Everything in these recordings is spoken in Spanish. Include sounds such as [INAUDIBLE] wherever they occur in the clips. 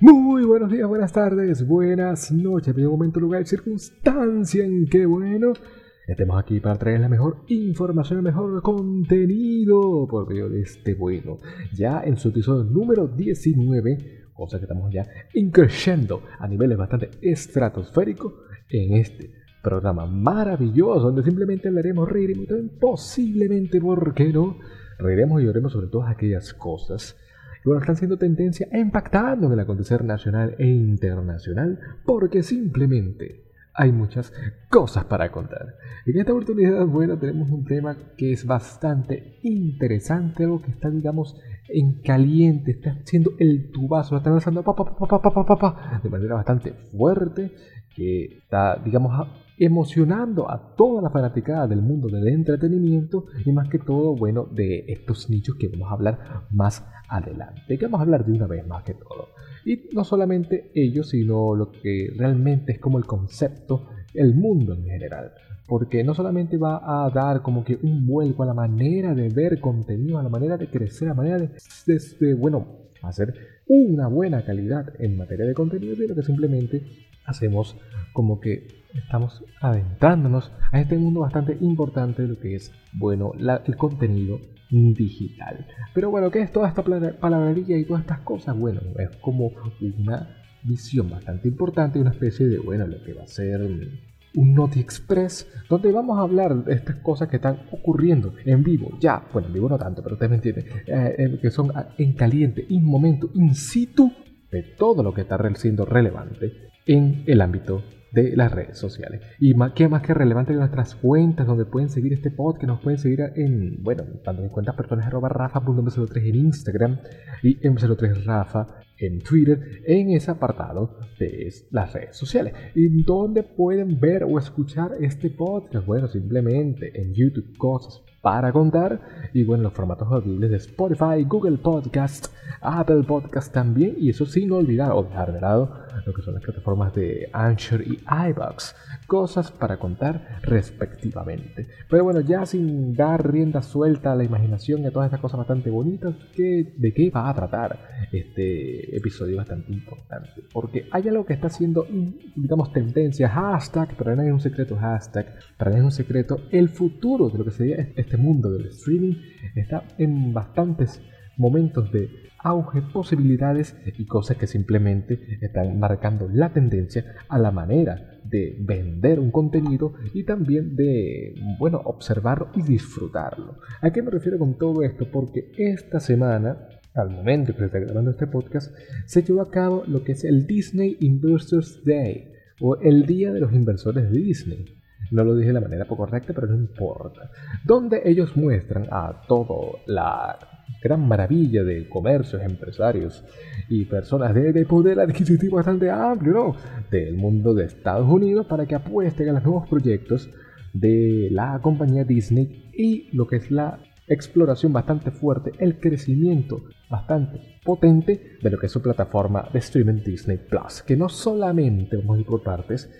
Muy buenos días, buenas tardes, buenas noches, medio momento, lugar y circunstancia en que, bueno, estemos aquí para traer la mejor información, el mejor contenido por medio de este bueno. Ya en su episodio número 19, cosa que estamos ya increciendo a niveles bastante estratosféricos en este programa maravilloso donde simplemente hablaremos, reiremos y posiblemente, ¿por no? Reiremos y lloremos sobre todas aquellas cosas están siendo tendencia e impactando en el acontecer nacional e internacional porque simplemente hay muchas cosas para contar. En esta oportunidad, bueno, tenemos un tema que es bastante interesante, algo que está, digamos, en caliente, está haciendo el tubazo, está lanzando pa, pa, pa, de manera bastante fuerte, que está, digamos, emocionando a toda la fanaticada del mundo del entretenimiento y más que todo, bueno, de estos nichos que vamos a hablar más adelante, que vamos a hablar de una vez más que todo. Y no solamente ellos, sino lo que realmente es como el concepto, el mundo en general. Porque no solamente va a dar como que un vuelco a la manera de ver contenido, a la manera de crecer, a la manera de, de bueno, hacer una buena calidad en materia de contenido, sino que simplemente hacemos como que estamos adentrándonos a este mundo bastante importante de lo que es, bueno, el contenido digital. Pero bueno, ¿qué es toda esta palabrería y todas estas cosas? Bueno, es como una visión bastante importante, una especie de, bueno, lo que va a ser un Noti Express, donde vamos a hablar de estas cosas que están ocurriendo en vivo, ya, bueno, en vivo no tanto, pero ustedes me entienden, eh, eh, que son en caliente, in momento, in situ, de todo lo que está siendo relevante en el ámbito de las redes sociales. Y más, qué más que relevante que nuestras cuentas, donde pueden seguir este podcast, nos pueden seguir en, bueno, tanto en cuentas personas arroba rafa.mc03 en Instagram y mc03 rafa en Twitter, en ese apartado de las redes sociales. ¿Y dónde pueden ver o escuchar este podcast? Bueno, simplemente en YouTube, cosas para contar. Y bueno, los formatos audibles de Spotify, Google Podcast, Apple Podcast también. Y eso sin olvidar o dejar de lado lo que son las plataformas de Anchor y iBox. Cosas para contar respectivamente. Pero bueno, ya sin dar rienda suelta a la imaginación y a todas estas cosas bastante bonitas, ¿de qué va a tratar este episodio bastante importante? Porque hay algo que está haciendo, digamos, tendencia, hashtag, pero no es un secreto hashtag, para no es un secreto, el futuro de lo que sería este mundo del streaming está en bastantes momentos de auge, posibilidades y cosas que simplemente están marcando la tendencia a la manera de vender un contenido y también de, bueno, observarlo y disfrutarlo. ¿A qué me refiero con todo esto? Porque esta semana, al momento que se está grabando este podcast, se llevó a cabo lo que es el Disney Investors Day o el Día de los Inversores de Disney. No lo dije de la manera poco correcta, pero no importa. Donde ellos muestran a todo la gran maravilla de comercios, empresarios y personas de, poder adquisitivo bastante amplio. Del mundo de Estados Unidos para que apuesten a los nuevos proyectos de la compañía Disney y lo que es la exploración bastante fuerte, el crecimiento bastante potente de lo que es su plataforma de streaming Disney Plus, que no solamente, vamos a ir por partes,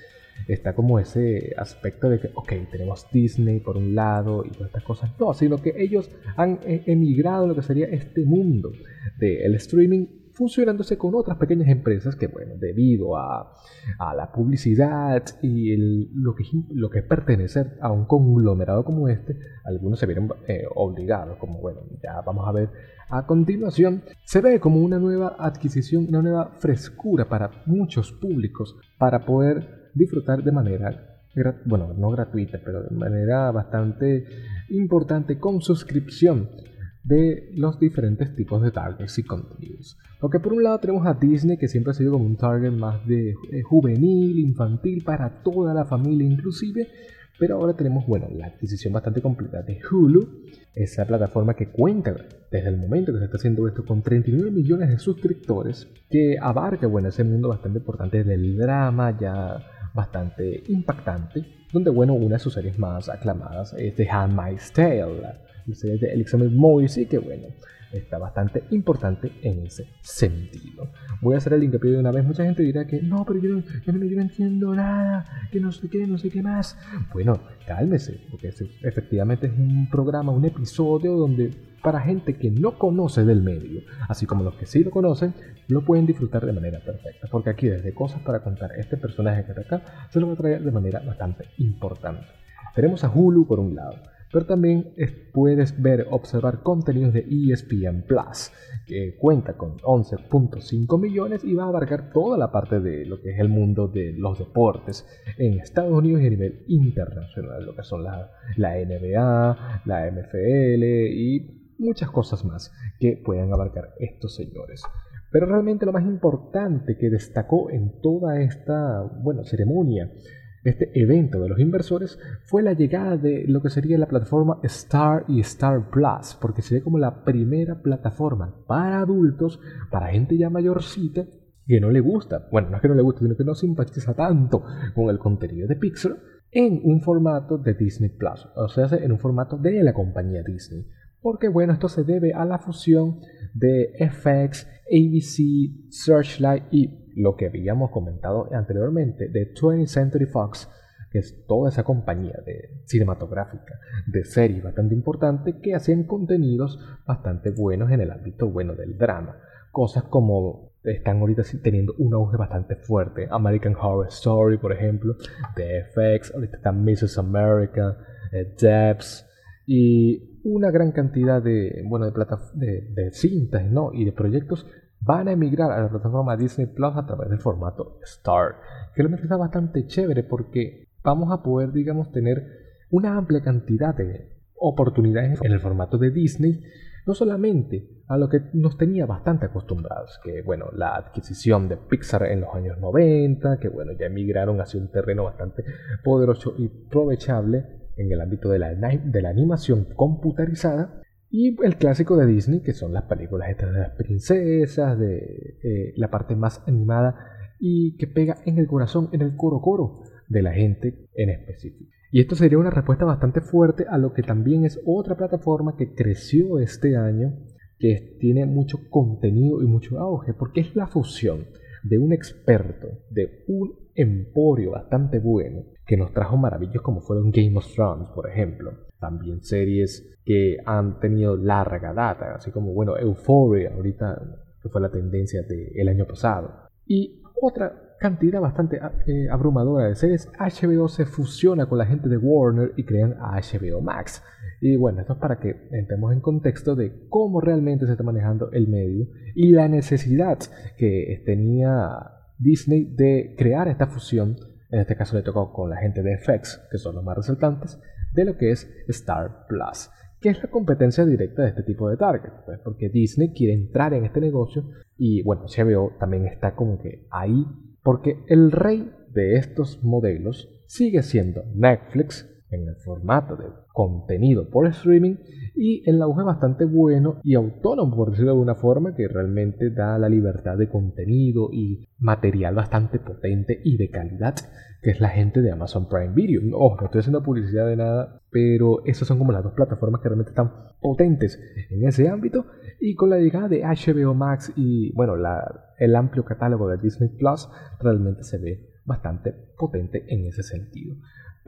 está como ese aspecto de que, ok, tenemos Disney por un lado y todas estas cosas. No, sino que ellos han eh, emigrado a lo que sería este mundo del streaming funcionándose con otras pequeñas empresas que, bueno, debido a, a la publicidad y lo, que, lo que es pertenecer a un conglomerado como este, algunos se vieron eh, obligados, como, bueno, ya vamos a ver a continuación, se ve como una nueva adquisición, una nueva frescura para muchos públicos para poder disfrutar de manera, bueno, no gratuita, pero de manera bastante importante con suscripción de los diferentes tipos de targets y contenidos. Porque por un lado tenemos a Disney que siempre ha sido como un target más de eh, juvenil, infantil, para toda la familia inclusive, pero ahora tenemos, bueno, la adquisición bastante completa de Hulu, esa plataforma que cuenta desde el momento que se está haciendo esto con 39 millones de suscriptores, que abarca, bueno, ese mundo bastante importante del drama, ya bastante impactante donde, bueno, una de sus series más aclamadas es The Handmaid's Tale, la serie de Elizabeth Moisey, que, bueno, está bastante importante en ese sentido. Voy a hacer el hincapié de una vez. Mucha gente dirá que no, pero yo no, yo no, entiendo nada, que no sé qué, no sé qué más. Bueno, cálmese, porque efectivamente es un programa, un episodio donde para gente que no conoce del medio, así como los que sí lo conocen, lo pueden disfrutar de manera perfecta. Porque aquí desde cosas para contar este personaje que está acá, se lo va a traer de manera bastante importante. Tenemos a Hulu por un lado pero también puedes ver, observar contenidos de ESPN Plus, que cuenta con 11.5 millones y va a abarcar toda la parte de lo que es el mundo de los deportes en Estados Unidos y a nivel internacional, lo que son la, la NBA, la MFL y muchas cosas más que puedan abarcar estos señores. Pero realmente lo más importante que destacó en toda esta bueno, ceremonia este evento de los inversores fue la llegada de lo que sería la plataforma Star y Star Plus, porque sería como la primera plataforma para adultos, para gente ya mayorcita que no le gusta, bueno, no es que no le guste, sino que no simpatiza tanto con el contenido de Pixar en un formato de Disney Plus, o sea, en un formato de la compañía Disney. Porque bueno, esto se debe a la fusión de FX, ABC, Searchlight y lo que habíamos comentado anteriormente de 20th Century Fox, que es toda esa compañía de cinematográfica, de series bastante importante, que hacían contenidos bastante buenos en el ámbito bueno del drama. Cosas como están ahorita teniendo un auge bastante fuerte. American Horror Story, por ejemplo, de FX, ahorita está Mrs. America, eh, y una gran cantidad de, bueno, de, de, de cintas ¿no? y de proyectos van a emigrar a la plataforma Disney Plus a través del formato Star, que realmente está bastante chévere porque vamos a poder, digamos, tener una amplia cantidad de oportunidades en el formato de Disney, no solamente a lo que nos tenía bastante acostumbrados, que bueno, la adquisición de Pixar en los años 90, que bueno, ya emigraron hacia un terreno bastante poderoso y aprovechable en el ámbito de la, de la animación computarizada, y el clásico de Disney, que son las películas estas de las princesas, de eh, la parte más animada y que pega en el corazón, en el coro coro de la gente en específico. Y esto sería una respuesta bastante fuerte a lo que también es otra plataforma que creció este año, que tiene mucho contenido y mucho auge, porque es la fusión de un experto, de un emporio bastante bueno, que nos trajo maravillas como fueron Game of Thrones, por ejemplo. También series que han tenido larga data, así como, bueno, Euphoria, ahorita que fue la tendencia del año pasado. Y otra cantidad bastante eh, abrumadora de series, HBO se fusiona con la gente de Warner y crean HBO Max. Y bueno, esto es para que entremos en contexto de cómo realmente se está manejando el medio y la necesidad que tenía Disney de crear esta fusión. En este caso le tocó con la gente de FX, que son los más resaltantes, de lo que es Star Plus, que es la competencia directa de este tipo de target, pues porque Disney quiere entrar en este negocio y bueno, HBO también está como que ahí, porque el rey de estos modelos sigue siendo Netflix en el formato de contenido por streaming y el auge bastante bueno y autónomo, por decirlo de alguna forma, que realmente da la libertad de contenido y material bastante potente y de calidad, que es la gente de Amazon Prime Video. Ojo, no estoy haciendo publicidad de nada, pero esas son como las dos plataformas que realmente están potentes en ese ámbito. Y con la llegada de HBO Max y, bueno, la, el amplio catálogo de Disney Plus, realmente se ve bastante potente en ese sentido.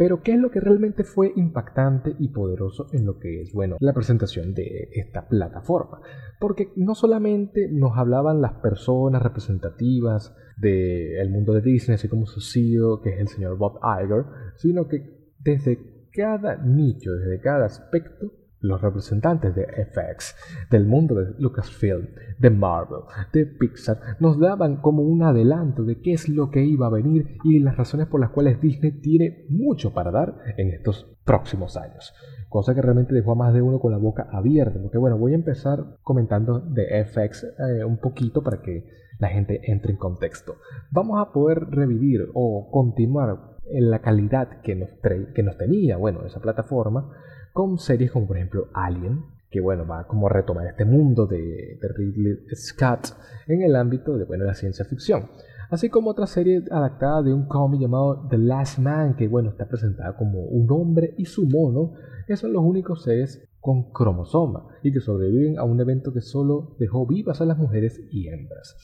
Pero ¿qué es lo que realmente fue impactante y poderoso en lo que es, bueno, la presentación de esta plataforma? Porque no solamente nos hablaban las personas representativas del mundo de Disney, así como su CEO, que es el señor Bob Iger, sino que desde cada nicho, desde cada aspecto, los representantes de FX, del mundo de Lucasfilm, de Marvel, de Pixar, nos daban como un adelanto de qué es lo que iba a venir y las razones por las cuales Disney tiene mucho para dar en estos próximos años. Cosa que realmente dejó a más de uno con la boca abierta. Porque bueno, voy a empezar comentando de FX eh, un poquito para que la gente entre en contexto. Vamos a poder revivir o continuar en la calidad que nos, que nos tenía, bueno, esa plataforma con series como por ejemplo Alien, que bueno, va como a retomar este mundo de, Ridley Scott en el ámbito de bueno, la ciencia ficción. así como otra serie adaptada de un cómic llamado The Last Man, que bueno, está presentada como un hombre y su mono, que son los únicos seres con cromosoma y que sobreviven a un evento que solo dejó vivas a las mujeres y hembras.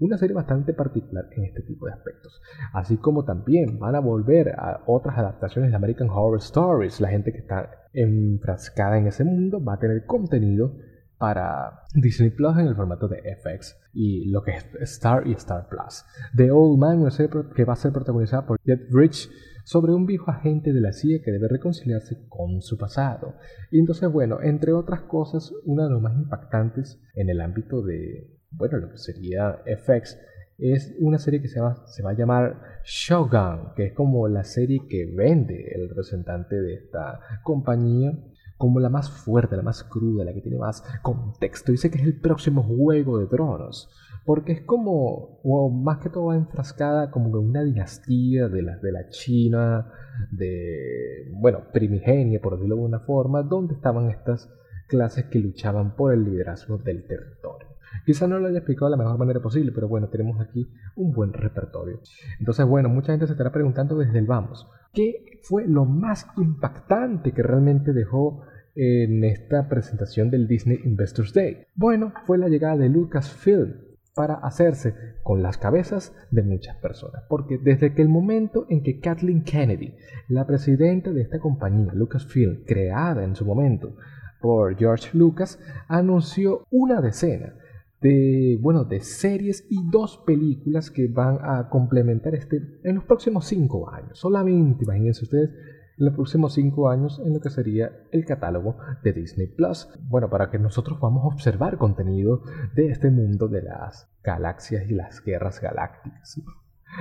Una serie bastante particular en este tipo de aspectos. Así como también van a volver a otras adaptaciones de American Horror Stories. La gente que está enfrascada en ese mundo va a tener contenido para Disney Plus en el formato de FX y lo que es Star y Star Plus. The Old Man, una serie que va a ser protagonizada por Jet Rich sobre un viejo agente de la CIA que debe reconciliarse con su pasado. Y entonces, bueno, entre otras cosas, una de las más impactantes en el ámbito de, bueno, lo que sería FX es una serie que se va, va a llamar Shogun, que es como la serie que vende el representante de esta compañía como la más fuerte, la más cruda, la que tiene más contexto. Dice que es el próximo juego de tronos. Porque es como, o más que todo enfrascada como una dinastía de la, de la China, de, bueno, primigenia, por decirlo de una forma, donde estaban estas clases que luchaban por el liderazgo del territorio. Quizá no lo haya explicado de la mejor manera posible, pero bueno, tenemos aquí un buen repertorio. Entonces, bueno, mucha gente se estará preguntando desde el vamos, ¿qué fue lo más impactante que realmente dejó en esta presentación del Disney Investors Day? Bueno, fue la llegada de Lucasfilm para hacerse con las cabezas de muchas personas. Porque desde que el momento en que Kathleen Kennedy, la presidenta de esta compañía, Lucasfilm, creada en su momento por George Lucas, anunció una decena de, bueno, de series y dos películas que van a complementar este en los próximos cinco años. Solamente, imagínense ustedes, en los próximos cinco años en lo que sería el catálogo de Disney Plus. Bueno, para que nosotros podamos observar contenido de este mundo de las galaxias y las guerras galácticas.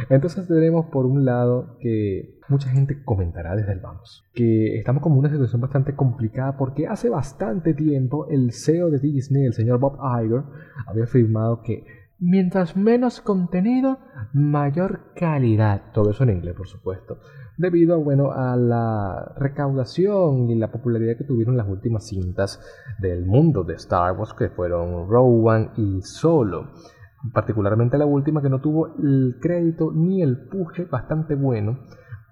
Entonces tenemos por un lado que mucha gente comentará desde el vamos, que estamos como una situación bastante complicada porque hace bastante tiempo el CEO de Disney, el señor Bob Iger, había afirmado que mientras menos contenido, mayor calidad. Todo eso en inglés, por supuesto. Debido bueno, a la recaudación y la popularidad que tuvieron las últimas cintas del mundo de Star Wars, que fueron Rowan y Solo particularmente la última que no tuvo el crédito ni el puje bastante bueno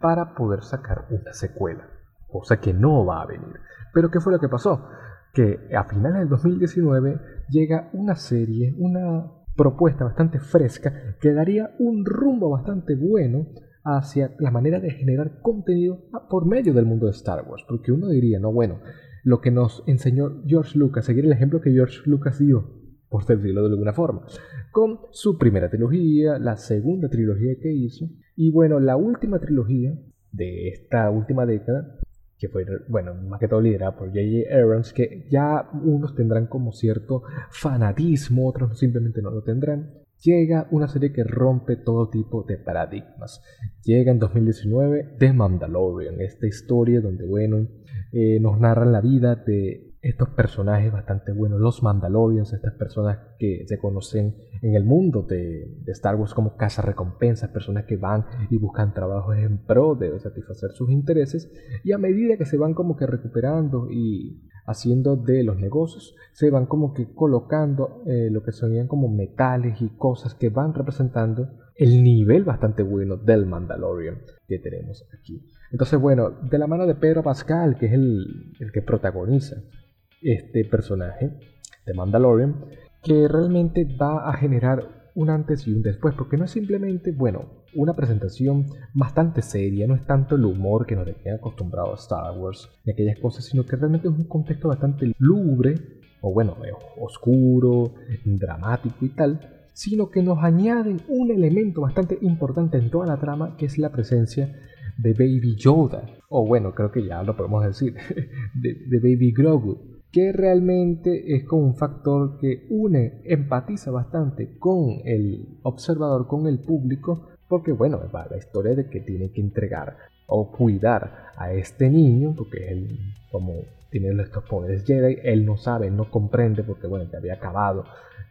para poder sacar una secuela, cosa que no va a venir. Pero ¿qué fue lo que pasó? Que a finales del 2019 llega una serie, una propuesta bastante fresca que daría un rumbo bastante bueno hacia la manera de generar contenido por medio del mundo de Star Wars. Porque uno diría, no, bueno, lo que nos enseñó George Lucas, seguir el ejemplo que George Lucas dio por decirlo de alguna forma, con su primera trilogía, la segunda trilogía que hizo, y bueno, la última trilogía de esta última década, que fue, bueno, más que todo liderada por J.J. Abrams, que ya unos tendrán como cierto fanatismo, otros simplemente no lo tendrán, llega una serie que rompe todo tipo de paradigmas. Llega en 2019 The Mandalorian, esta historia donde, bueno, eh, nos narran la vida de estos personajes bastante buenos, los Mandalorians, estas personas que se conocen en el mundo de, Star Wars como casa recompensas, personas que van y buscan trabajos en pro de satisfacer sus intereses y a medida que se van como que recuperando y haciendo de los negocios, se van como que colocando eh, lo que sonían como metales y cosas que van representando el nivel bastante bueno del Mandalorian que tenemos aquí. Entonces, bueno, de la mano de Pedro Pascal, que es el, el que protagoniza este personaje de Mandalorian que realmente va a generar un antes y un después, porque no es simplemente, bueno, una presentación bastante seria, no es tanto el humor que nos tiene acostumbrado a Star Wars y aquellas cosas, sino que realmente es un contexto bastante lúgubre, o bueno, eh, oscuro, dramático y tal, sino que nos añaden un elemento bastante importante en toda la trama, que es la presencia de Baby Yoda, o bueno, creo que ya lo podemos decir, [LAUGHS] de, de Baby Grogu que realmente es como un factor que une, empatiza bastante con el observador, con el público, porque bueno, va la historia de que tiene que entregar o cuidar a este niño, porque él como tiene estos poderes Jedi, él no sabe, no comprende, porque bueno, ya había acabado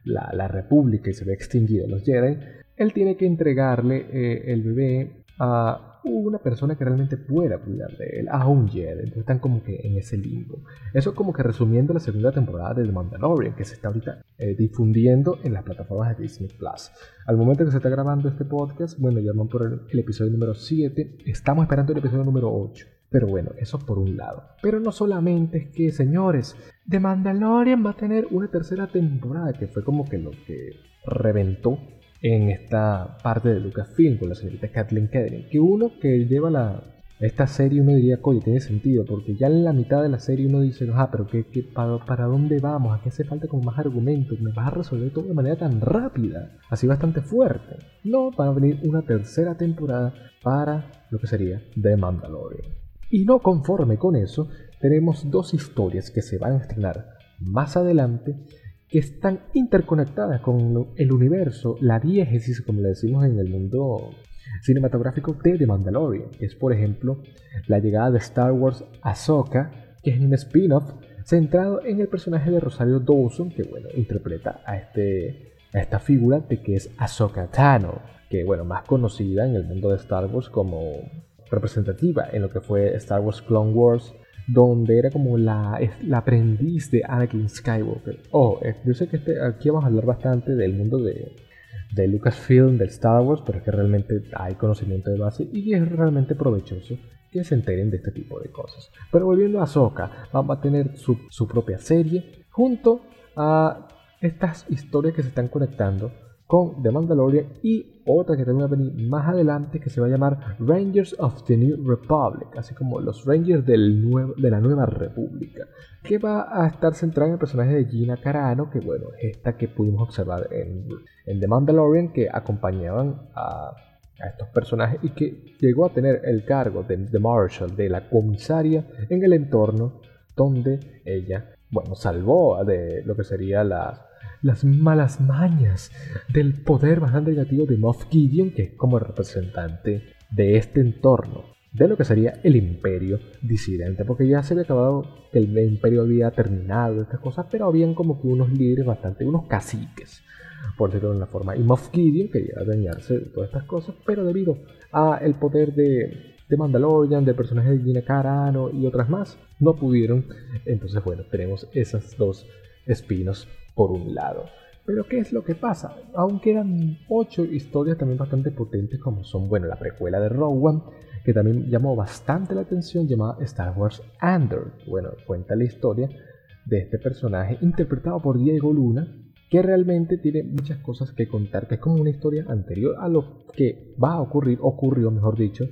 la, república y se había extinguido los Jedi, él tiene que entregarle eh, el bebé a una persona que realmente pueda cuidar de él, a un Jedi. Entonces están como que en ese limbo. Eso como que resumiendo la segunda temporada de The Mandalorian, que se está ahorita eh, difundiendo en las plataformas de Disney Plus. Al momento que se está grabando este podcast, bueno, ya por el, el episodio número 7. Estamos esperando el episodio número 8. Pero bueno, eso por un lado. Pero no solamente es que, señores, The Mandalorian va a tener una tercera temporada, que fue como que lo que reventó en esta parte de Lucasfilm con la señorita Kathleen Kennedy. Que uno que lleva la, esta serie uno diría, oye, tiene sentido, porque ya en la mitad de la serie uno dice, ah, pero ¿qué, qué, para, dónde vamos? ¿A qué hace falta como más argumentos? ¿Me vas a resolver todo de manera tan rápida? Así bastante fuerte. No, va a venir una tercera temporada para lo que sería The Mandalorian. Y no conforme con eso, tenemos dos historias que se van a estrenar más adelante que están interconectadas con el universo, la diégesis, como le decimos en el mundo cinematográfico de The Mandalorian, que es por ejemplo la llegada de Star Wars Ahsoka, que es un spin-off centrado en el personaje de Rosario Dawson, que bueno, interpreta a, este, a esta figura de que es Ahsoka Tano, que bueno, más conocida en el mundo de Star Wars como representativa en lo que fue Star Wars Clone Wars donde era como la, la aprendiz de Anakin Skywalker. Oh, eh, yo sé que este, aquí vamos a hablar bastante del mundo de, de Lucasfilm, de Star Wars, pero es que realmente hay conocimiento de base y es realmente provechoso que se enteren de este tipo de cosas. Pero volviendo a Ahsoka, va a tener su, su propia serie junto a estas historias que se están conectando con The Mandalorian y otra que también va a venir más adelante que se va a llamar Rangers of the New Republic, así como los Rangers de la Nueva República, que va a estar centrada en el personaje de Gina Carano, que bueno, es esta que pudimos observar en, en The Mandalorian, que acompañaban a, a estos personajes y que llegó a tener el cargo de, de Marshall, de la comisaria en el entorno donde ella, bueno, salvó de lo que sería las las malas mañas del poder bastante negativo de Moff Gideon, que es como representante de este entorno, de lo que sería el imperio disidente, porque ya se había acabado, el imperio había terminado, estas cosas, pero habían como que unos líderes bastante, unos caciques, por decirlo de una forma, y Moff Gideon quería dañarse de todas estas cosas, pero debido a el poder de, de Mandalorian, del personaje de Gina Carano y otras más, no pudieron, entonces bueno, tenemos esas dos espinos por un lado. Pero ¿qué es lo que pasa? Aún quedan ocho historias también bastante potentes como son, bueno, la precuela de Rogue One, que también llamó bastante la atención, llamada Star Wars Andor. Bueno, cuenta la historia de este personaje interpretado por Diego Luna, que realmente tiene muchas cosas que contar, que es como una historia anterior a lo que va a ocurrir, ocurrió mejor dicho,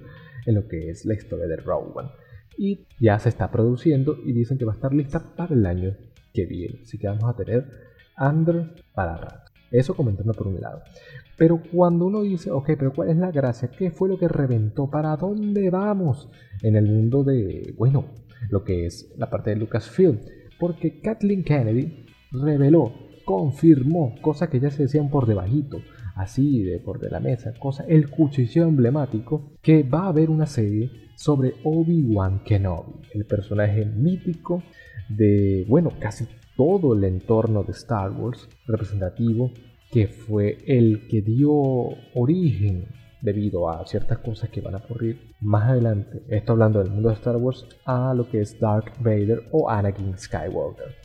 en lo que es la historia de Rogue One. Y ya se está produciendo y dicen que va a estar lista para el año que viene. Así que vamos a tener under para rato. Eso comentando por un lado. Pero cuando uno dice, ok, pero ¿cuál es la gracia? ¿Qué fue lo que reventó? ¿Para dónde vamos? En el mundo de, bueno, lo que es la parte de Lucasfilm. Porque Kathleen Kennedy reveló, confirmó cosas que ya se decían por debajito, así de por de la mesa, cosa, el cuchillo emblemático, que va a haber una serie sobre Obi-Wan Kenobi, el personaje mítico de, bueno, casi todo el entorno de Star Wars representativo que fue el que dio origen debido a ciertas cosas que van a ocurrir más adelante, esto hablando del mundo de Star Wars, a lo que es Dark Vader o Anakin Skywalker.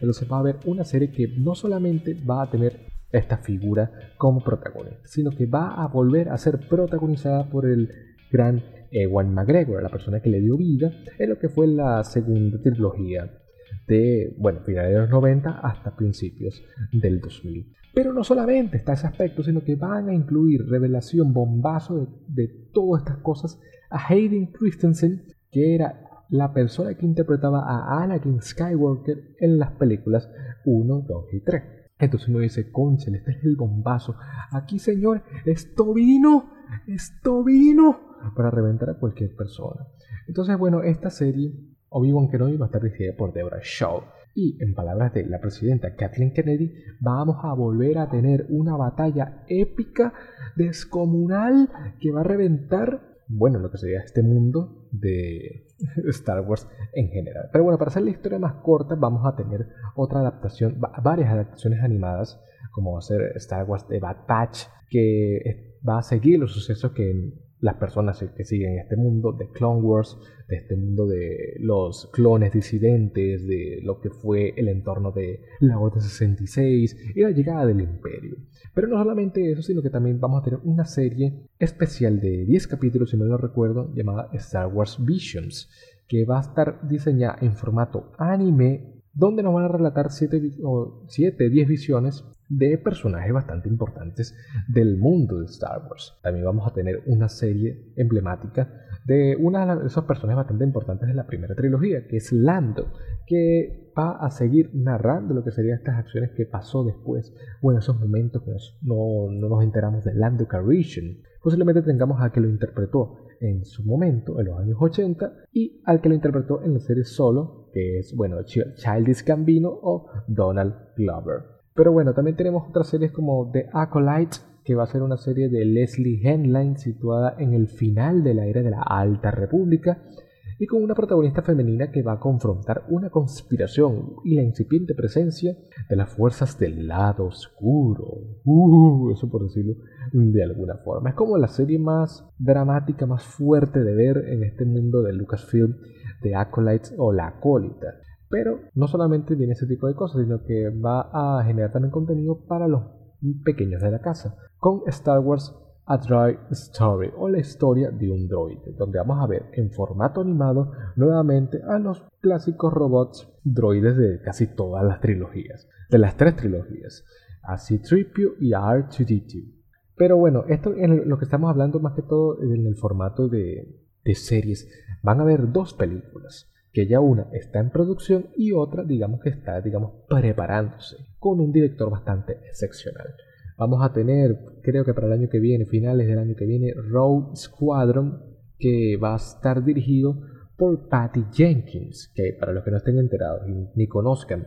Entonces va a haber una serie que no solamente va a tener esta figura como protagonista, sino que va a volver a ser protagonizada por el gran Ewan McGregor, la persona que le dio vida en lo que fue la segunda trilogía de, bueno, finales de los 90 hasta principios del 2000. Pero no solamente está ese aspecto, sino que van a incluir revelación, bombazo de, todas estas cosas a Hayden Christensen, que era la persona que interpretaba a Anakin Skywalker en las películas 1, 2 y 3. Entonces uno dice, conchel, este es el bombazo. Aquí, señor, esto vino, esto vino para reventar a cualquier persona. Entonces, bueno, esta serie Obi-Wan Kenobi va a estar dirigida por Deborah Shaw. Y en palabras de la presidenta Kathleen Kennedy, vamos a volver a tener una batalla épica, descomunal, que va a reventar, bueno, lo que sería este mundo de [LAUGHS] Star Wars en general. Pero bueno, para hacer la historia más corta, vamos a tener otra adaptación, varias adaptaciones animadas, como va a ser Star Wars de Bad Patch, que va a seguir los sucesos que las personas que siguen este mundo de Clone Wars, de este mundo de los clones disidentes, de lo que fue el entorno de la Orden 66 y la llegada del Imperio. Pero no solamente eso, sino que también vamos a tener una serie especial de 10 capítulos, si me lo recuerdo, llamada Star Wars Visions, que va a estar diseñada en formato anime donde nos van a relatar 7 o 7, 10 visiones de personajes bastante importantes del mundo de Star Wars. También vamos a tener una serie emblemática de una de esos personajes bastante importantes de la primera trilogía, que es Lando, que va a seguir narrando lo que serían estas acciones que pasó después, o en esos momentos que no, no nos enteramos de Lando Calrissian. Posiblemente tengamos a que lo interpretó en su momento, en los años 80, y al que lo interpretó en la serie Solo, que es, bueno, Childish Gambino o Donald Glover. Pero bueno, también tenemos otras series como The Acolyte, que va a ser una serie de Leslie Henline situada en el final de la era de la Alta República y con una protagonista femenina que va a confrontar una conspiración y la incipiente presencia de las fuerzas del lado oscuro. Uh, eso por decirlo de alguna forma. Es como la serie más dramática, más fuerte de ver en este mundo de Lucasfilm, de Acolyte o La Acólita. Pero no solamente viene ese tipo de cosas, sino que va a generar también contenido para los pequeños de la casa, con Star Wars A Droid Story o la historia de un droide, donde vamos a ver en formato animado nuevamente a los clásicos robots droides de casi todas las trilogías, de las tres trilogías, a C-3PO y a R2D2. Pero bueno, esto es lo que estamos hablando más que todo en el formato de, de series. Van a haber dos películas que ya una está en producción y otra digamos que está digamos preparándose con un director bastante excepcional. Vamos a tener, creo que para el año que viene, finales del año que viene, Road Squadron, que va a estar dirigido por Patty Jenkins, que para los que no estén enterados ni conozcan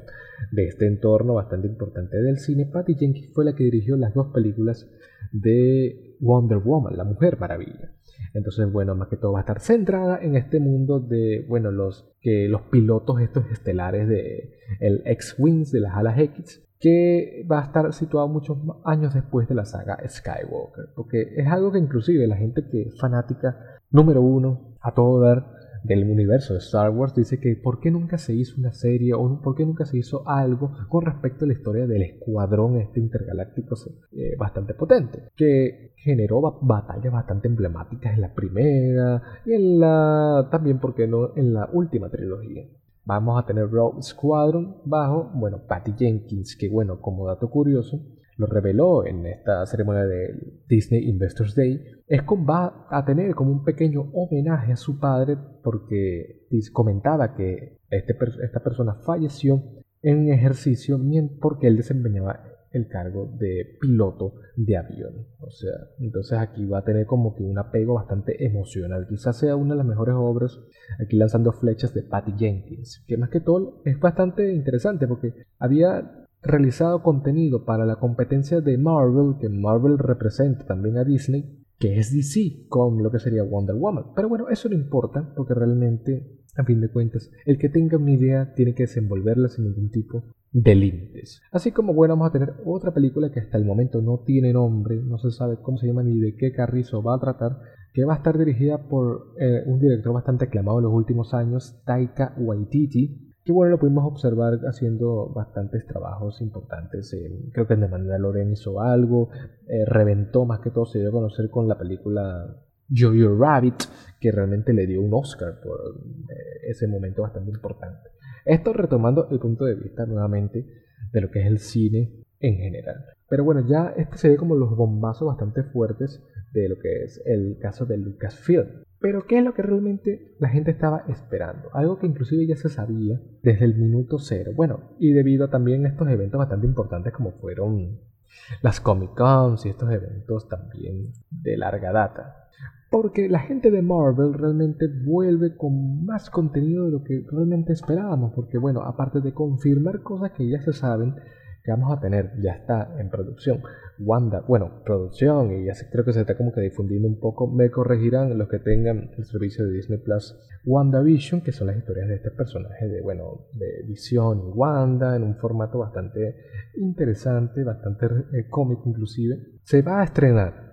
de este entorno bastante importante del cine, Patty Jenkins fue la que dirigió las dos películas de Wonder Woman, la Mujer Maravilla. Entonces, bueno, más que todo va a estar centrada en este mundo de, bueno, los, que los pilotos estos estelares de X-Wings de las alas X, que va a estar situado muchos años después de la saga Skywalker, porque es algo que inclusive la gente que es fanática número uno a todo dar del universo de Star Wars dice que por qué nunca se hizo una serie o por qué nunca se hizo algo con respecto a la historia del escuadrón este intergaláctico eh, bastante potente, que generó batallas bastante emblemáticas en la primera y en la también, ¿por qué no?, en la última trilogía. Vamos a tener Rogue Squadron bajo, bueno, Patty Jenkins, que bueno, como dato curioso, lo reveló en esta ceremonia de Disney Investors Day, es que va a tener como un pequeño homenaje a su padre porque comentaba que este, esta persona falleció en ejercicio porque él desempeñaba el cargo de piloto de avión. O sea, entonces aquí va a tener como que un apego bastante emocional. Quizás sea una de las mejores obras aquí lanzando flechas de Patty Jenkins, que más que todo es bastante interesante porque había realizado contenido para la competencia de Marvel, que Marvel representa también a Disney, que es DC, con lo que sería Wonder Woman. Pero bueno, eso no importa, porque realmente, a fin de cuentas, el que tenga una idea tiene que desenvolverla sin ningún tipo de límites. Así como, bueno, vamos a tener otra película que hasta el momento no tiene nombre, no se sabe cómo se llama ni de qué carrizo va a tratar, que va a estar dirigida por eh, un director bastante aclamado en los últimos años, Taika Waititi, que bueno, lo pudimos observar haciendo bastantes trabajos importantes. creo que en The Mandalorian hizo algo, eh, reventó más que todo, se dio a conocer con la película Jojo Rabbit, que realmente le dio un Oscar por eh, ese momento bastante importante. Esto retomando el punto de vista nuevamente de lo que es el cine en general. Pero bueno, ya este se ve como los bombazos bastante fuertes de lo que es el caso de Lucasfilm. Pero ¿qué es lo que realmente la gente estaba esperando? Algo que inclusive ya se sabía desde el minuto cero. Bueno, y debido también a estos eventos bastante importantes como fueron las Comic Cons y estos eventos también de larga data. Porque la gente de Marvel realmente vuelve con más contenido de lo que realmente esperábamos. Porque bueno, aparte de confirmar cosas que ya se saben, que vamos a tener, ya está en producción. Wanda, bueno, producción y ya creo que se está como que difundiendo un poco. Me corregirán los que tengan el servicio de Disney Plus WandaVision, que son las historias de este personaje de, bueno, de Visión y Wanda en un formato bastante interesante, bastante eh, cómico inclusive. Se va a estrenar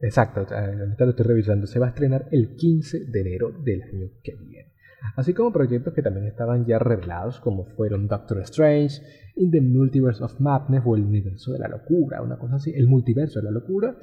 Exacto, ahorita lo estoy revisando. Se va a estrenar el 15 de enero del año que viene. Así como proyectos que también estaban ya revelados, como fueron Doctor Strange, In the Multiverse of Madness o el universo de la locura, una cosa así, el multiverso de la locura,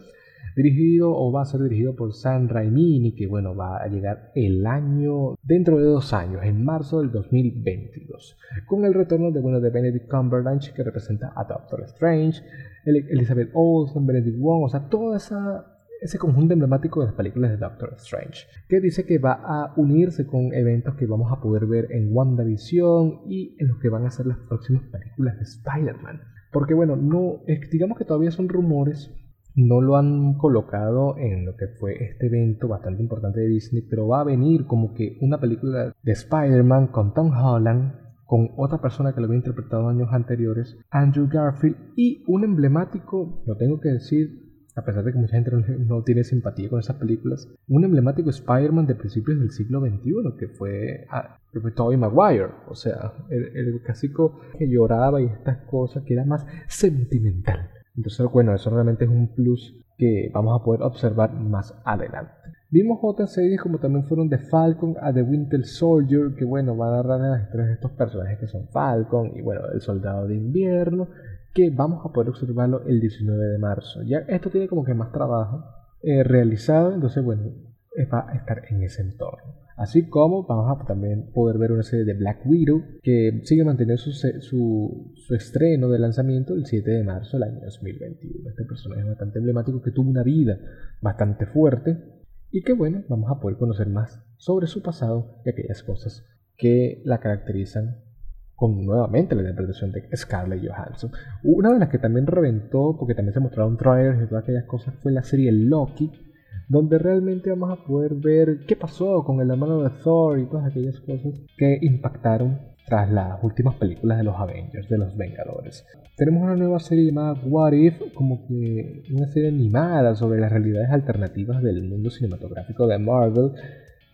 dirigido o va a ser dirigido por Sam Raimi, que bueno, va a llegar el año, dentro de dos años, en marzo del 2022, con el retorno de, bueno, de Benedict Cumberbatch, que representa a Doctor Strange, Elizabeth Olsen, Benedict Wong, o sea, toda esa ese conjunto emblemático de las películas de Doctor Strange, que dice que va a unirse con eventos que vamos a poder ver en WandaVision y en los que van a ser las próximas películas de Spider-Man. Porque bueno, no, digamos que todavía son rumores, no lo han colocado en lo que fue este evento bastante importante de Disney, pero va a venir como que una película de Spider-Man con Tom Holland, con otra persona que lo había interpretado años anteriores, Andrew Garfield, y un emblemático, lo tengo que decir, a pesar de que mucha gente no, tiene simpatía con esas películas, un emblemático Spider-Man de principios del siglo XXI, que fue, ah, Tobey Maguire, o sea, el, el casico que lloraba y estas cosas, que era más sentimental. Entonces, bueno, eso realmente es un plus que vamos a poder observar más adelante. Vimos otras series como también fueron The Falcon a The Winter Soldier, que bueno, va a dar las historias de estos personajes que son Falcon y bueno, el Soldado de Invierno, que vamos a poder observarlo el 19 de marzo. Ya esto tiene como que más trabajo eh, realizado, entonces bueno, va a estar en ese entorno. Así como vamos a también poder ver una serie de Black Widow que sigue manteniendo su, su, su, estreno de lanzamiento el 7 de marzo del año 2021. Este personaje es bastante emblemático que tuvo una vida bastante fuerte y que bueno, vamos a poder conocer más sobre su pasado y aquellas cosas que la caracterizan con nuevamente la interpretación de Scarlett Johansson. Una de las que también reventó, porque también se mostraron trailers y todas aquellas cosas, fue la serie Loki, donde realmente vamos a poder ver qué pasó con el hermano de Thor y todas aquellas cosas que impactaron tras las últimas películas de los Avengers, de los Vengadores. Tenemos una nueva serie llamada What If, como que una serie animada sobre las realidades alternativas del mundo cinematográfico de Marvel,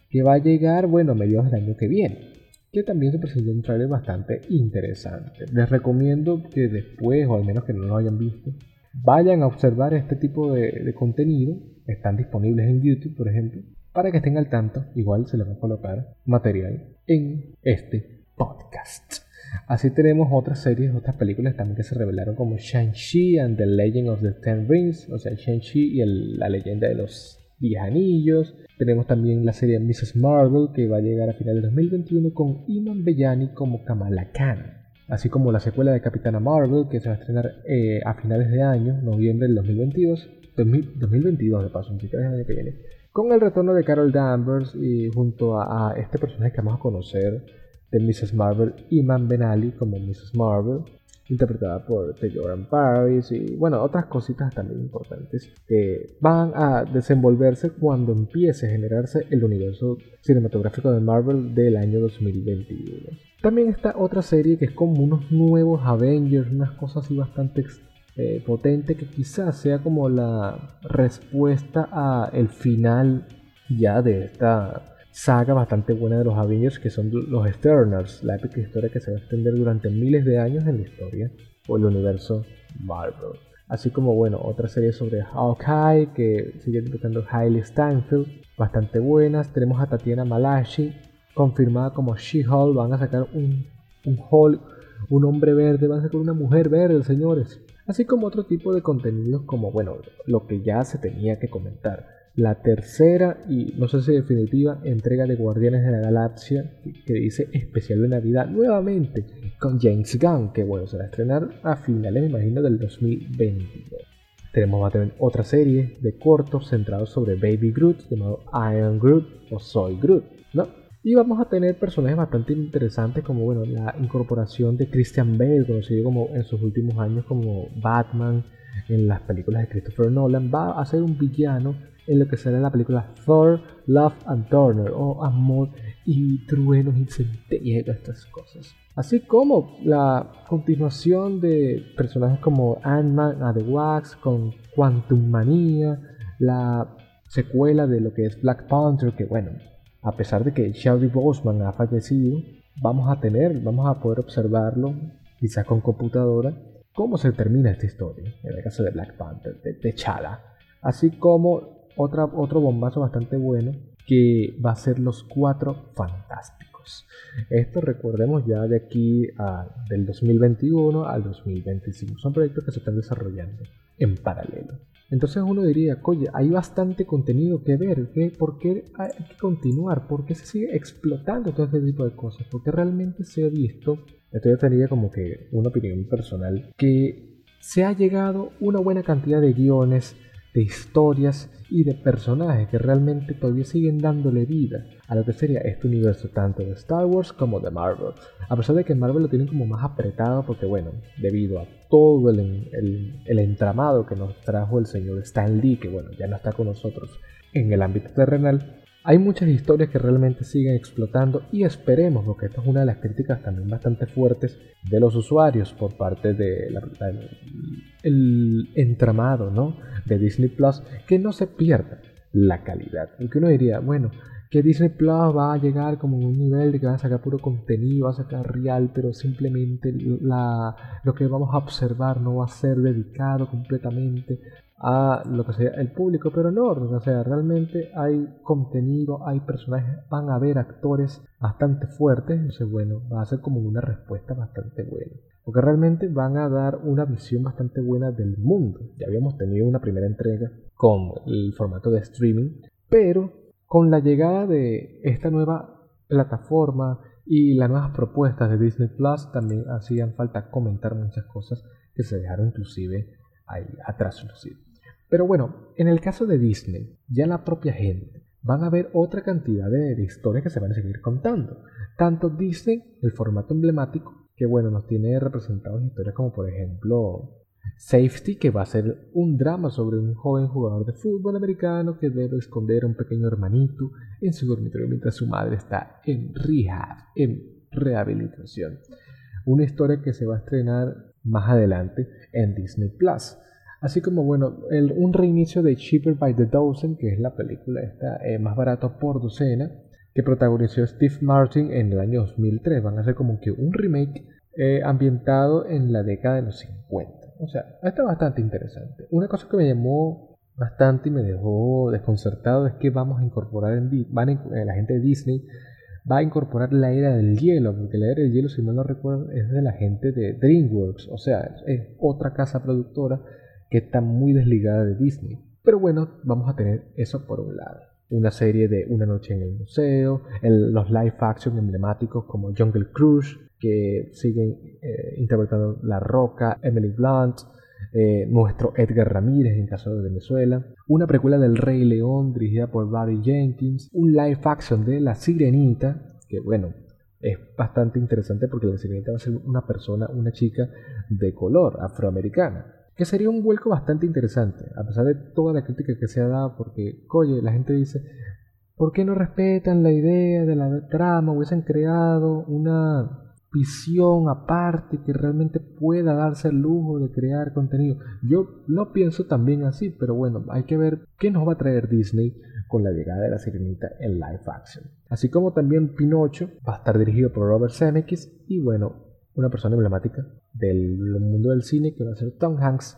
que va a llegar, bueno, a mediados del año que viene. Que también se presentó un trailer bastante interesante. Les recomiendo que después, o al menos que no lo hayan visto, vayan a observar este tipo de, contenido. Están disponibles en YouTube, por ejemplo, para que estén al tanto. Igual se les va a colocar material en este podcast. Así tenemos otras series, otras películas también que se revelaron como Shang-Chi and the Legend of the Ten Rings, o sea, Shang-Chi y la leyenda de los Diez Anillos. Tenemos también la serie Mrs. Marvel que va a llegar a finales de 2021 con Iman Bellani como Kamala Khan así como la secuela de Capitana Marvel que se va a estrenar eh, a finales de año, noviembre del 2022, 2022 de paso, con el retorno de Carol Danvers y junto a, este personaje que vamos a conocer de Mrs. Marvel, Iman Benali como Mrs. Marvel, interpretada por Tejoran Paris y bueno, otras cositas también importantes que van a desenvolverse cuando empiece a generarse el universo cinematográfico de Marvel del año 2021. También está otra serie que es como unos nuevos Avengers, unas cosas así bastante eh, potentes que quizás sea como la respuesta a el final ya de esta saga bastante buena de los Avengers que son los Eternals, la épica historia que se va a extender durante miles de años en la historia o el universo Marvel. Así como, bueno, otra serie sobre Hawkeye que sigue interpretando Hailey Steinfeld, bastante buenas. Tenemos a Tatiana Malashi, confirmada como She-Hulk. Van a sacar un, un Hulk, un hombre verde, van a sacar una mujer verde, señores. Así como otro tipo de contenidos como, bueno, lo que ya se tenía que comentar. La tercera y no sé si definitiva entrega de Guardianes de la Galaxia que, dice especial de Navidad nuevamente con James Gunn, que bueno, se va a estrenar a finales, me imagino, del 2022. Tenemos también otra serie de cortos centrados sobre Baby Groot llamado Iron Groot o Soy Groot, ¿no? Y vamos a tener personajes bastante interesantes como bueno, la incorporación de Christian Bale, conocido como en sus últimos años como Batman en las películas de Christopher Nolan, va a ser un villano en lo que será la película Thor, Love and Turner o Amor y Truenos y Centellas y todas estas cosas. Así como la continuación de personajes como Ant-Man a The Wax con Quantum Manía, la secuela de lo que es Black Panther, que bueno, a pesar de que Chadwick Boseman ha fallecido, vamos a tener, vamos a poder observarlo, quizás con computadora, cómo se termina esta historia, en el caso de Black Panther, de T'Challa. Así como otra, otro bombazo bastante bueno que va a ser Los Cuatro Fantásticos. Esto recordemos ya de aquí a, del 2021 al 2025. Son proyectos que se están desarrollando en paralelo. Entonces uno diría, oye, hay bastante contenido que ver, ¿por qué hay que continuar? ¿Por qué se sigue explotando todo este tipo de cosas? Porque realmente se ha visto, esto ya tenía como que una opinión personal, que se ha llegado una buena cantidad de guiones, de historias y de personajes que realmente todavía siguen dándole vida a lo que sería este universo tanto de Star Wars como de Marvel. A pesar de que Marvel lo tienen como más apretado porque bueno, debido a todo el, el, entramado que nos trajo el señor Stan Lee, que bueno, ya no está con nosotros en el ámbito terrenal, hay muchas historias que realmente siguen explotando y esperemos, porque esto es una de las críticas también bastante fuertes de los usuarios por parte del el entramado ¿no? de Disney Plus, que no se pierda la calidad. Aunque uno diría, bueno, que Disney Plus va a llegar como un nivel de que va a sacar puro contenido, va a sacar real, pero simplemente la, lo que vamos a observar no va a ser dedicado completamente a lo que sea el público, pero no, o sea, realmente hay contenido, hay personajes, van a haber actores bastante fuertes, entonces bueno, va a ser como una respuesta bastante buena. Porque realmente van a dar una visión bastante buena del mundo. Ya habíamos tenido una primera entrega con el formato de streaming, pero con la llegada de esta nueva plataforma y las nuevas propuestas de Disney Plus, también hacían falta comentar muchas cosas que se dejaron inclusive ahí atrás. Pero bueno, en el caso de Disney, ya la propia gente van a ver otra cantidad de, historias que se van a seguir contando. Tanto Disney, el formato emblemático, que bueno, nos tiene representados historias como por ejemplo Safety, que va a ser un drama sobre un joven jugador de fútbol americano que debe esconder a un pequeño hermanito en su dormitorio mientras su madre está en rehab, en rehabilitación. Una historia que se va a estrenar más adelante en Disney Plus. Así como, bueno, un reinicio de Cheaper by the Dozen, que es la película esta, eh, más barato por docena, que protagonizó Steve Martin en el año 2003. Van a ser como que un remake eh, ambientado en la década de los 50. O sea, está bastante interesante. Una cosa que me llamó bastante y me dejó desconcertado es que vamos a incorporar en, van eh, la gente de Disney va a incorporar la era del hielo, porque la era del hielo, si no lo recuerdo, es de la gente de DreamWorks, o sea, es otra casa productora que está muy desligada de Disney. Pero bueno, vamos a tener eso por un lado. Una serie de Una noche en el museo, los live action emblemáticos como Jungle Cruise, que siguen eh, interpretando La Roca, Emily Blunt, eh, nuestro Edgar Ramírez en caso de Venezuela, una precuela del Rey León dirigida por Barry Jenkins, un live action de La Sirenita, que bueno, es bastante interesante porque La Sirenita va a ser una persona, una chica de color afroamericana que sería un vuelco bastante interesante, a pesar de toda la crítica que se ha dado, porque, oye, la gente dice, ¿por qué no respetan la idea de la trama? Hubiesen creado una visión aparte que realmente pueda darse el lujo de crear contenido. Yo lo pienso también así, pero bueno, hay que ver qué nos va a traer Disney con la llegada de la sirenita en live action. Así como también Pinocho va a estar dirigido por Robert Zemeckis y bueno, una persona emblemática del mundo del cine que va a ser Tom Hanks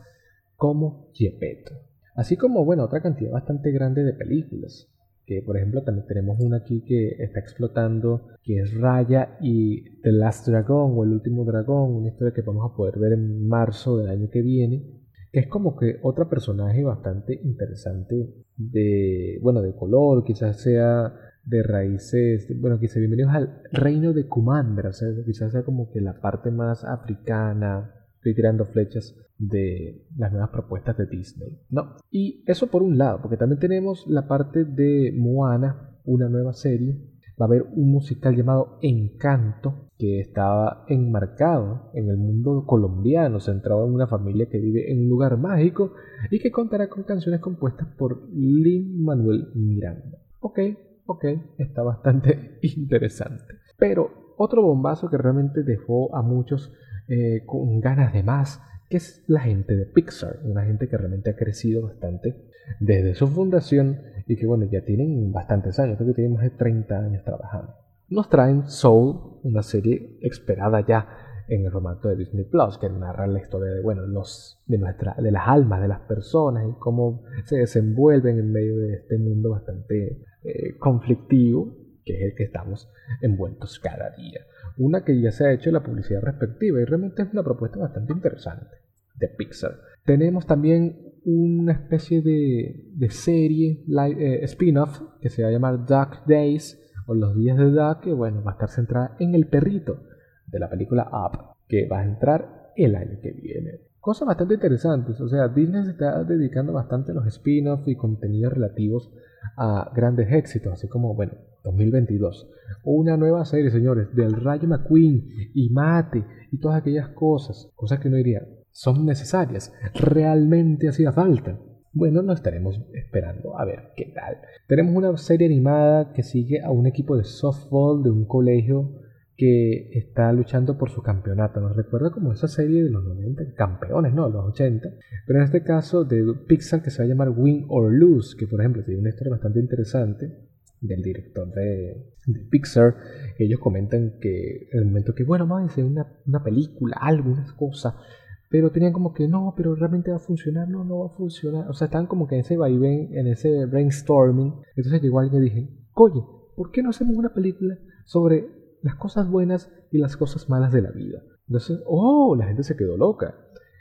como Gepetto. Así como, bueno, otra cantidad bastante grande de películas. Que por ejemplo también tenemos una aquí que está explotando, que es Raya y The Last Dragon o El Último Dragón, una historia que vamos a poder ver en marzo del año que viene, que es como que otro personaje bastante interesante de, bueno, de color, quizás sea de raíces, bueno, quizás bienvenidos al reino de Kumandra, o quizás sea como que la parte más africana, estoy tirando flechas de las nuevas propuestas de Disney, ¿no? Y eso por un lado, porque también tenemos la parte de Moana, una nueva serie, va a haber un musical llamado Encanto, que estaba enmarcado en el mundo colombiano, centrado en una familia que vive en un lugar mágico y que contará con canciones compuestas por Lin Manuel Miranda. Ok, ok, está bastante [LAUGHS] interesante. Pero otro bombazo que realmente dejó a muchos eh, con ganas de más, que es la gente de Pixar, una gente que realmente ha crecido bastante desde su fundación y que bueno, ya tienen bastantes años, creo que tienen más de 30 años trabajando. Nos traen Soul, una serie esperada ya en el formato de Disney Plus, que narra la historia de, bueno, los, de, nuestra, de las almas de las personas y cómo se desenvuelven en medio de este mundo bastante eh, conflictivo, que es el que estamos envueltos cada día. Una que ya se ha hecho la publicidad respectiva y realmente es una propuesta bastante interesante de Pixar. Tenemos también una especie de, de serie eh, spin-off que se va a llamar Dark Days o Los Días de Dark, que bueno, va a estar centrada en el perrito de la película Up, que va a entrar el año que viene. Cosas bastante interesantes, o sea, Disney se está dedicando bastante a los spin-offs y contenidos relativos a grandes éxitos, así como, bueno, 2022. Una nueva serie, señores, del Rayo McQueen y Mate y todas aquellas cosas, cosas que uno diría, son necesarias, realmente hacía falta. Bueno, nos estaremos esperando a ver qué tal. Tenemos una serie animada que sigue a un equipo de softball de un colegio que está luchando por su campeonato. Nos recuerda como esa serie de los 90, campeones, ¿no? Los 80. Pero en este caso de Pixar que se va a llamar Win or Lose, que por ejemplo tiene una historia bastante interesante del director de, Pixar. Ellos comentan que en el momento que, bueno, vamos a hacer una, una película, algunas cosas pero tenían como que no, pero realmente va a funcionar, no, no va a funcionar. O sea, estaban como que en ese vaivén, en ese brainstorming. Entonces llegó alguien y dije, oye, ¿por qué no hacemos una película sobre las cosas buenas y las cosas malas de la vida? Entonces, oh, la gente se quedó loca.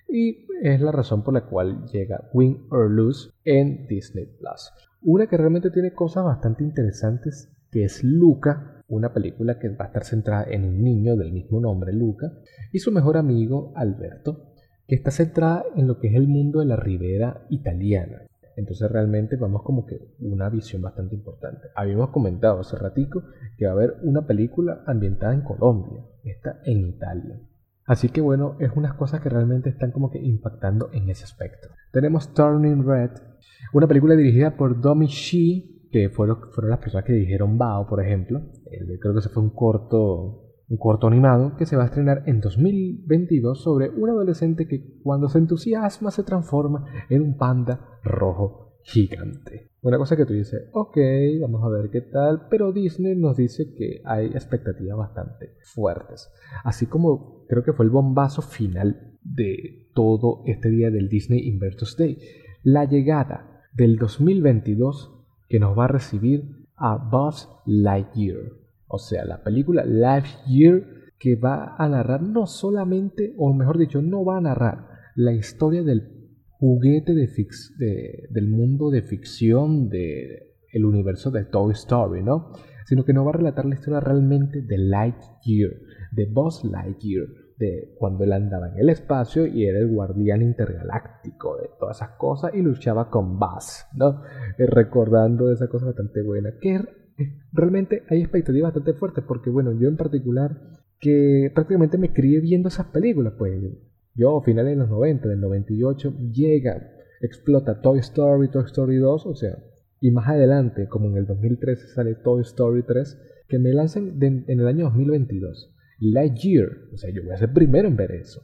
Y es la razón por la cual llega Win or Lose en Disney Plus. Una que realmente tiene cosas bastante interesantes, que es Luca, una película que va a estar centrada en un niño del mismo nombre, Luca, y su mejor amigo, Alberto que está centrada en lo que es el mundo de la ribera italiana. Entonces realmente vamos como que una visión bastante importante. Habíamos comentado hace ratico que va a haber una película ambientada en Colombia, esta en Italia. Así que bueno, es unas cosas que realmente están como que impactando en ese aspecto. Tenemos Turning Red, una película dirigida por Domi Shi, que fueron, fueron las personas que dirigieron Bao, por ejemplo. creo que ese fue un corto un corto animado que se va a estrenar en 2022 sobre un adolescente que cuando se entusiasma se transforma en un panda rojo gigante. Una cosa que tú dices, ok, vamos a ver qué tal, pero Disney nos dice que hay expectativas bastante fuertes. Así como creo que fue el bombazo final de todo este día del Disney Inventors Day. La llegada del 2022 que nos va a recibir a Buzz Lightyear o sea, la película Life Year que va a narrar no solamente, o mejor dicho, no va a narrar la historia del juguete de fix, del mundo de ficción del universo de Toy Story, ¿no? Sino que no va a relatar la historia realmente de Lightyear, de Buzz Lightyear, de cuando él andaba en el espacio y era el guardián intergaláctico de todas esas cosas y luchaba con Buzz, ¿no? Eh, recordando esa cosa bastante buena. Que realmente hay expectativas bastante fuertes porque, bueno, yo en particular, que prácticamente me crié viendo esas películas, pues yo a finales de los 90, del 98, llega, explota Toy Story, Toy Story 2, o sea, y más adelante, como en el 2013 sale Toy Story 3, que me lancen en el año 2022. Lightyear, o sea, yo voy a ser primero en ver eso.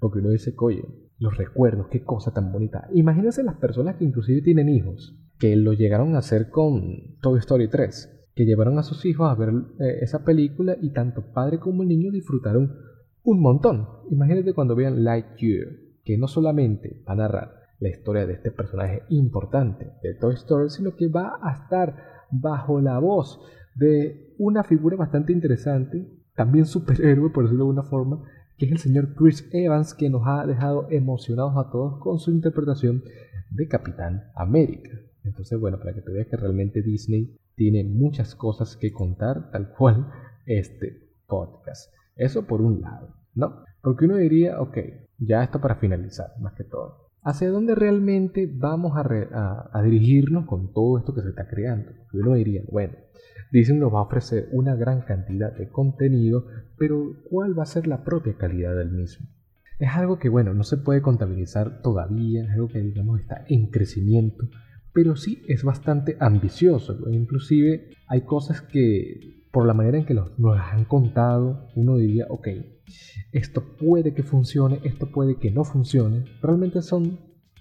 Porque uno dice, oye, los recuerdos, qué cosa tan bonita. Imagínense las personas que inclusive tienen hijos que lo llegaron a hacer con Toy Story 3, que llevaron a sus hijos a ver eh, esa película y tanto padre como el niño disfrutaron un montón. Imagínate cuando vean Lightyear, que no solamente va a narrar la historia de este personaje importante de Toy Story, sino que va a estar bajo la voz de una figura bastante interesante, también superhéroe por decirlo de alguna forma, que es el señor Chris Evans, que nos ha dejado emocionados a todos con su interpretación de Capitán América. Entonces, bueno, para que te veas que realmente Disney tiene muchas cosas que contar, tal cual este podcast. Eso por un lado, ¿no? Porque uno diría, ok, ya esto para finalizar, más que todo. ¿Hacia dónde realmente vamos a, dirigirnos con todo esto que se está creando? Porque uno diría, bueno, Disney nos va a ofrecer una gran cantidad de contenido, pero ¿cuál va a ser la propia calidad del mismo? Es algo que, bueno, no se puede contabilizar todavía, es algo que, digamos, está en crecimiento pero sí es bastante ambicioso. Inclusive hay cosas que por la manera en que nos las han contado, uno diría, ok, esto puede que funcione, esto puede que no funcione. Realmente son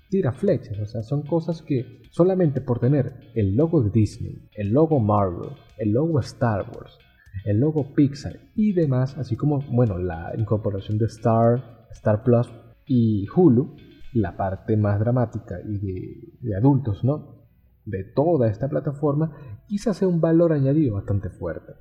tira flechas, o sea, son cosas que solamente por tener el logo de Disney, el logo Marvel, el logo Star Wars el logo Pixar y demás, así como, bueno, la incorporación de Star, Star Plus y Hulu, la parte más dramática y de, adultos, ¿no? De toda esta plataforma, quizás sea un valor añadido bastante fuerte.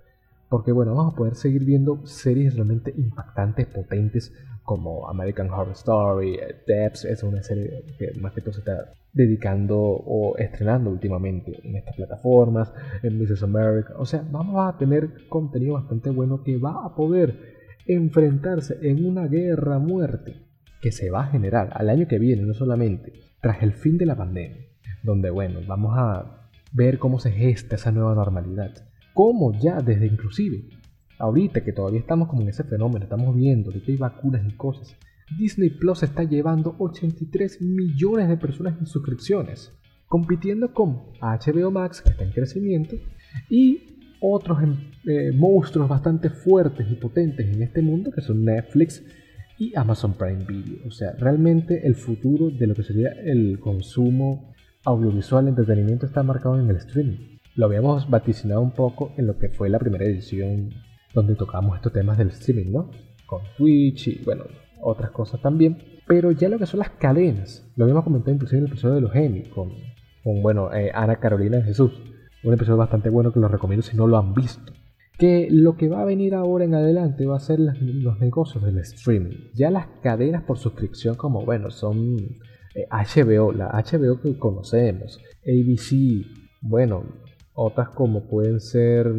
Porque bueno, vamos a poder seguir viendo series realmente impactantes, potentes, como American Horror Story, eh, Debs, es una serie que más que todo se está dedicando o estrenando últimamente en estas plataformas, en Mrs. America. O sea, vamos a tener contenido bastante bueno que va a poder enfrentarse en una guerra muerte que se va a generar al año que viene, no solamente tras el fin de la pandemia, donde bueno, vamos a ver cómo se gesta esa nueva normalidad, cómo ya desde inclusive ahorita que todavía estamos como en ese fenómeno, estamos viendo que hay vacunas y cosas, Disney Plus está llevando 83 millones de personas en suscripciones, compitiendo con HBO Max, que está en crecimiento, y otros eh, monstruos bastante fuertes y potentes en este mundo, que son Netflix y Amazon Prime Video. O sea, realmente el futuro de lo que sería el consumo audiovisual, entretenimiento, está marcado en el streaming. Lo habíamos vaticinado un poco en lo que fue la primera edición donde tocamos estos temas del streaming, ¿no? Con Twitch y bueno, otras cosas también. Pero ya lo que son las cadenas, lo habíamos comentado inclusive en el episodio de los Emmy, con, bueno, eh, Ana Carolina de Jesús. Un episodio bastante bueno que lo recomiendo si no lo han visto. Que lo que va a venir ahora en adelante va a ser los negocios del streaming. Ya las cadenas por suscripción como, bueno, son HBO, eh, la HBO que conocemos, ABC, bueno, otras como pueden ser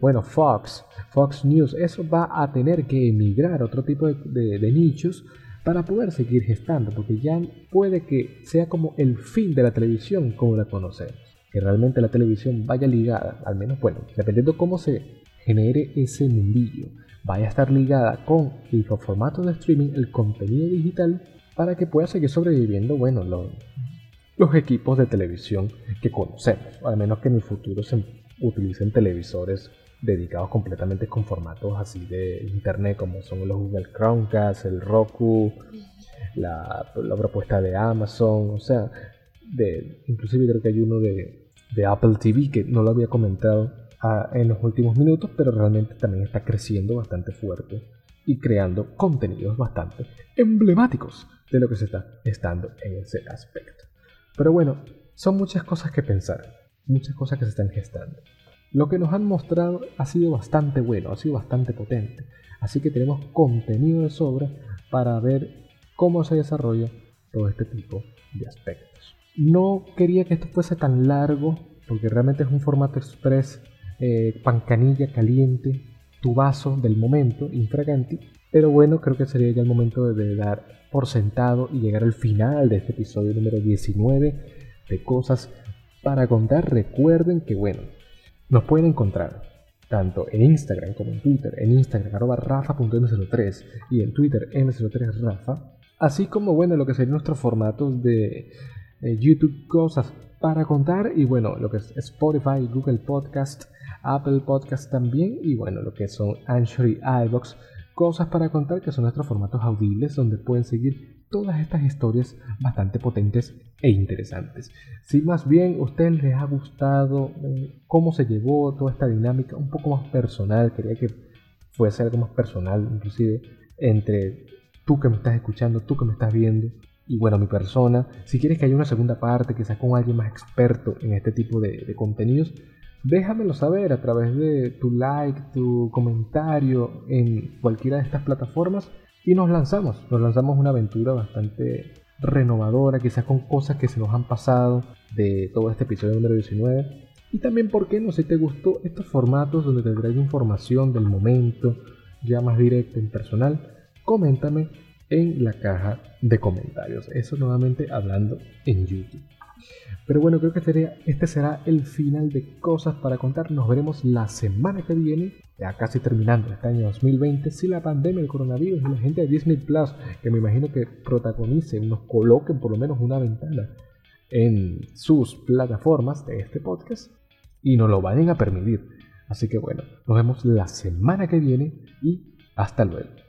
bueno, Fox, Fox News, eso va a tener que emigrar a otro tipo de, nichos para poder seguir gestando, porque ya puede que sea como el fin de la televisión como la conocemos, que realmente la televisión vaya ligada, al menos bueno, dependiendo cómo se genere ese mundillo, vaya a estar ligada con el formato de streaming, el contenido digital, para que pueda seguir sobreviviendo, bueno, los, los equipos de televisión que conocemos, al menos que en el futuro se utilicen televisores dedicados completamente con formatos así de internet como son los Google Chromecast, el Roku, la, propuesta de Amazon, o sea, de, inclusive creo que hay uno de, Apple TV que no lo había comentado ah, en los últimos minutos, pero realmente también está creciendo bastante fuerte y creando contenidos bastante emblemáticos de lo que se está estando en ese aspecto. Pero bueno, son muchas cosas que pensar, muchas cosas que se están gestando. Lo que nos han mostrado ha sido bastante bueno, ha sido bastante potente. Así que tenemos contenido de sobra para ver cómo se desarrolla todo este tipo de aspectos. No quería que esto fuese tan largo, porque realmente es un formato express, eh, pancanilla caliente, tu vaso del momento, infraganti. Pero bueno, creo que sería ya el momento de dar por sentado y llegar al final de este episodio número 19 de cosas para contar. Recuerden que bueno, nos pueden encontrar tanto en Instagram como en Twitter, en Instagram arroba rafa.m03 y en Twitter m03rafa, así como bueno lo que serían nuestros formatos de eh, YouTube cosas para contar y bueno lo que es Spotify, Google Podcast, Apple Podcast también y bueno lo que son Anchor y iBox cosas para contar que son nuestros formatos audibles donde pueden seguir todas estas historias bastante potentes e interesantes. Si más bien a ustedes les ha gustado eh, cómo se llevó toda esta dinámica un poco más personal, quería que fuese algo más personal, inclusive entre tú que me estás escuchando, tú que me estás viendo y bueno, mi persona. Si quieres que haya una segunda parte, quizás con alguien más experto en este tipo de, de contenidos, déjamelo saber a través de tu like, tu comentario en cualquiera de estas plataformas y nos lanzamos, nos lanzamos una aventura bastante renovadora, quizás con cosas que se nos han pasado de todo este episodio número 19. Y también, ¿por qué no? Si te gustó estos formatos donde te traigo información del momento, ya más directa en personal, coméntame en la caja de comentarios. Eso nuevamente hablando en YouTube. Pero bueno, creo que este será el final de cosas para contar. Nos veremos la semana que viene, ya casi terminando este año 2020, si la pandemia, el coronavirus y la gente de Disney Plus, que me imagino que protagonicen, nos coloquen por lo menos una ventana en sus plataformas de este podcast y nos lo vayan a permitir. Así que bueno, nos vemos la semana que viene y hasta luego.